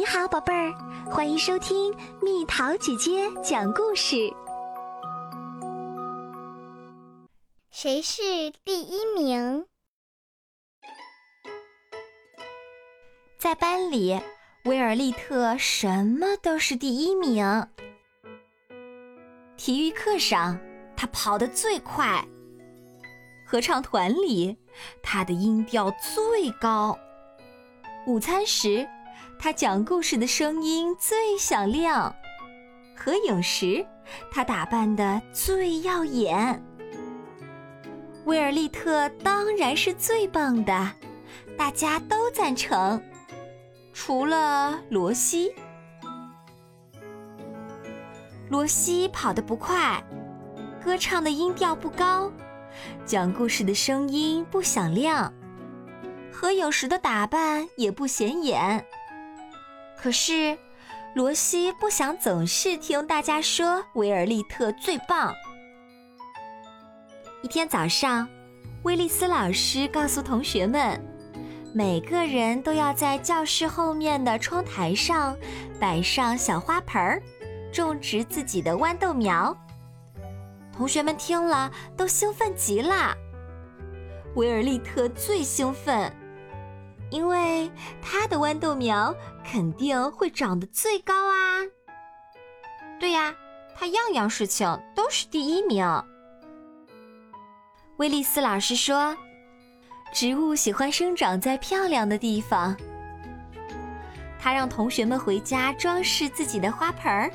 你好，宝贝儿，欢迎收听蜜桃姐姐讲故事。谁是第一名？在班里，威尔利特什么都是第一名。体育课上，他跑得最快；合唱团里，他的音调最高；午餐时，他讲故事的声音最响亮；合影时，他打扮的最耀眼。威尔利特当然是最棒的，大家都赞成，除了罗西。罗西跑得不快，歌唱的音调不高，讲故事的声音不响亮，合影时的打扮也不显眼。可是，罗西不想总是听大家说维尔利特最棒。一天早上，威利斯老师告诉同学们，每个人都要在教室后面的窗台上摆上小花盆儿。种植自己的豌豆苗，同学们听了都兴奋极了。维尔利特最兴奋，因为他的豌豆苗肯定会长得最高啊！对呀，他样样事情都是第一名。威利斯老师说：“植物喜欢生长在漂亮的地方。”他让同学们回家装饰自己的花盆儿。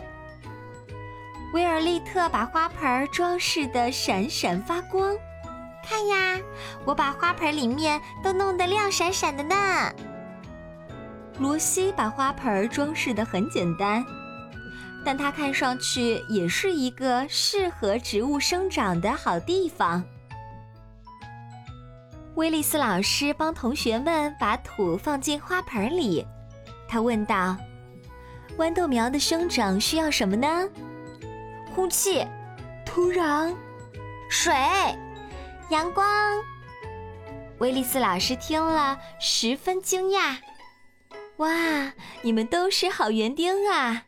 威尔利特把花盆儿装饰得闪闪发光，看呀，我把花盆里面都弄得亮闪闪的呢。罗西把花盆装饰的很简单，但它看上去也是一个适合植物生长的好地方。威利斯老师帮同学们把土放进花盆里，他问道：“豌豆苗的生长需要什么呢？”空气、土壤、水、阳光。威利斯老师听了十分惊讶：“哇，你们都是好园丁啊！”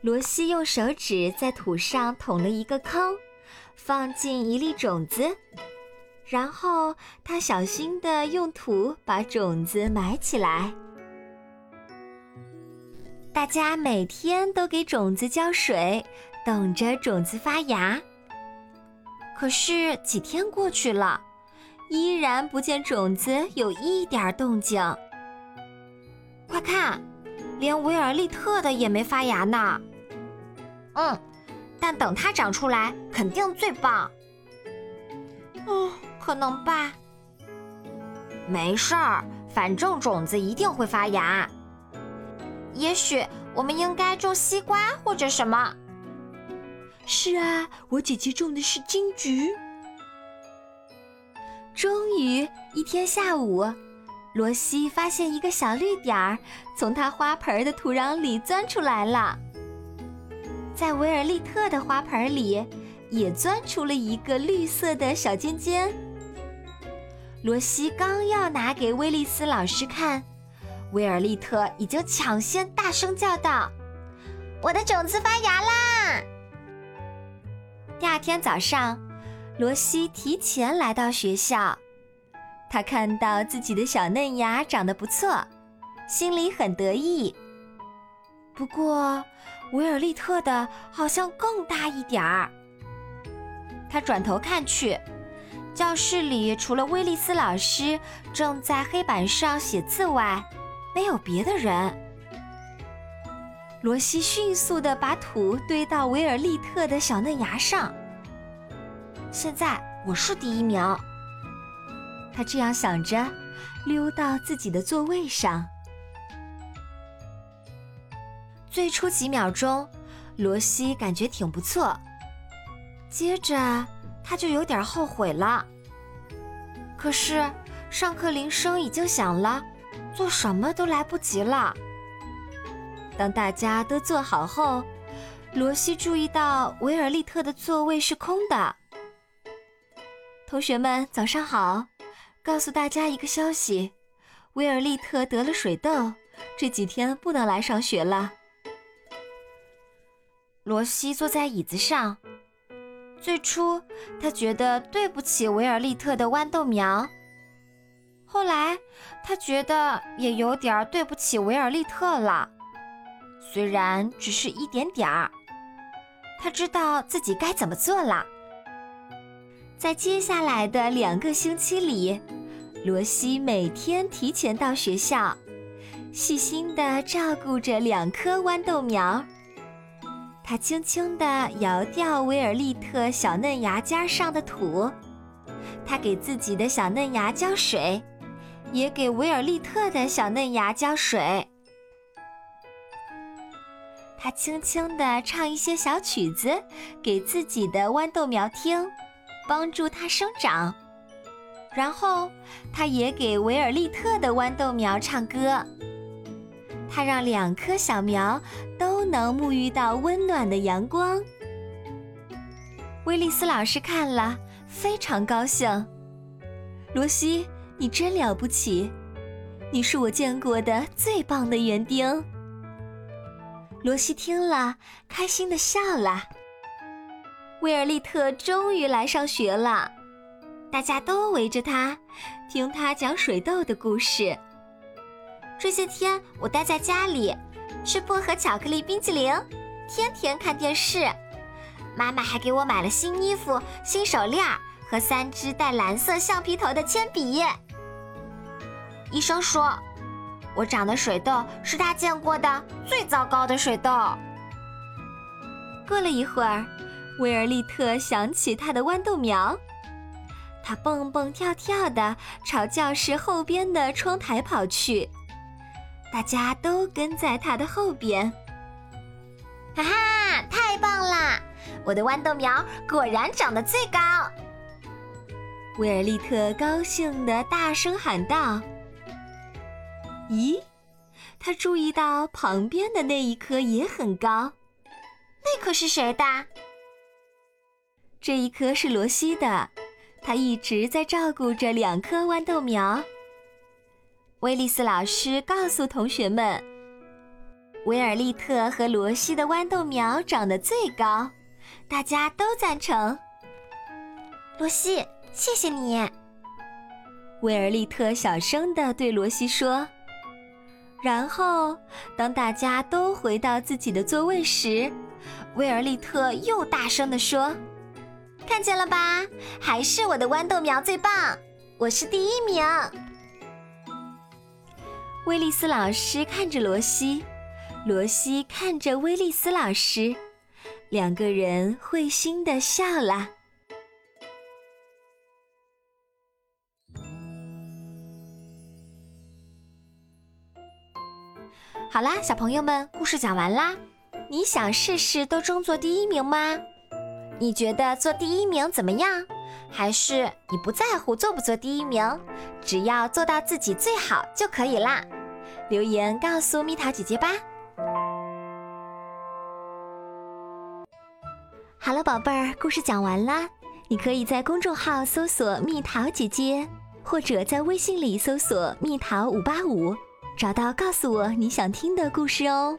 罗西用手指在土上捅了一个坑，放进一粒种子，然后他小心地用土把种子埋起来。大家每天都给种子浇水，等着种子发芽。可是几天过去了，依然不见种子有一点动静。快看，连维尔利特的也没发芽呢。嗯，但等它长出来，肯定最棒。嗯，可能吧。没事儿，反正种子一定会发芽。也许我们应该种西瓜或者什么。是啊，我姐姐种的是金桔。终于一天下午，罗西发现一个小绿点儿从他花盆的土壤里钻出来了。在维尔利特的花盆里，也钻出了一个绿色的小尖尖。罗西刚要拿给威利斯老师看。威尔利特已经抢先大声叫道：“我的种子发芽啦！”第二天早上，罗西提前来到学校，他看到自己的小嫩芽长得不错，心里很得意。不过，维尔利特的好像更大一点儿。他转头看去，教室里除了威利斯老师正在黑板上写字外，没有别的人。罗西迅速地把土堆到维尔利特的小嫩芽上。现在我是第一名。他这样想着，溜到自己的座位上。最初几秒钟，罗西感觉挺不错。接着他就有点后悔了。可是上课铃声已经响了。做什么都来不及了。当大家都坐好后，罗西注意到维尔利特的座位是空的。同学们，早上好！告诉大家一个消息：维尔利特得了水痘，这几天不能来上学了。罗西坐在椅子上。最初，他觉得对不起维尔利特的豌豆苗。后来，他觉得也有点对不起维尔利特了，虽然只是一点点儿。他知道自己该怎么做了。在接下来的两个星期里，罗西每天提前到学校，细心地照顾着两颗豌豆苗。他轻轻地摇掉维尔利特小嫩芽尖上的土，他给自己的小嫩芽浇水，也给维尔利特的小嫩芽浇水。他轻轻地唱一些小曲子给自己的豌豆苗听，帮助它生长。然后，他也给维尔利特的豌豆苗唱歌。他让两棵小苗都能沐浴到温暖的阳光。威利斯老师看了非常高兴。罗西，你真了不起，你是我见过的最棒的园丁。罗西听了，开心的笑了。威尔利特终于来上学了，大家都围着他，听他讲水痘的故事。这些天我待在家里，吃薄荷巧克力冰淇淋，天天看电视。妈妈还给我买了新衣服、新手链和三支带蓝色橡皮头的铅笔。医生说，我长的水痘是他见过的最糟糕的水痘。过了一会儿，威尔利特想起他的豌豆苗，他蹦蹦跳跳地朝教室后边的窗台跑去。大家都跟在他的后边，哈哈，太棒啦！我的豌豆苗果然长得最高。威尔利特高兴地大声喊道：“咦，他注意到旁边的那一棵也很高，那棵是谁的？这一棵是罗西的，他一直在照顾着两棵豌豆苗。”威利斯老师告诉同学们：“维尔利特和罗西的豌豆苗长得最高，大家都赞成。”罗西，谢谢你。威尔利特小声地对罗西说。然后，当大家都回到自己的座位时，威尔利特又大声地说：“看见了吧，还是我的豌豆苗最棒，我是第一名。”威利斯老师看着罗西，罗西看着威利斯老师，两个人会心的笑了。好啦，小朋友们，故事讲完啦。你想试试都争做第一名吗？你觉得做第一名怎么样？还是你不在乎做不做第一名，只要做到自己最好就可以啦？留言告诉蜜桃姐姐吧。好了，宝贝儿，故事讲完啦。你可以在公众号搜索“蜜桃姐姐”，或者在微信里搜索“蜜桃五八五”，找到告诉我你想听的故事哦。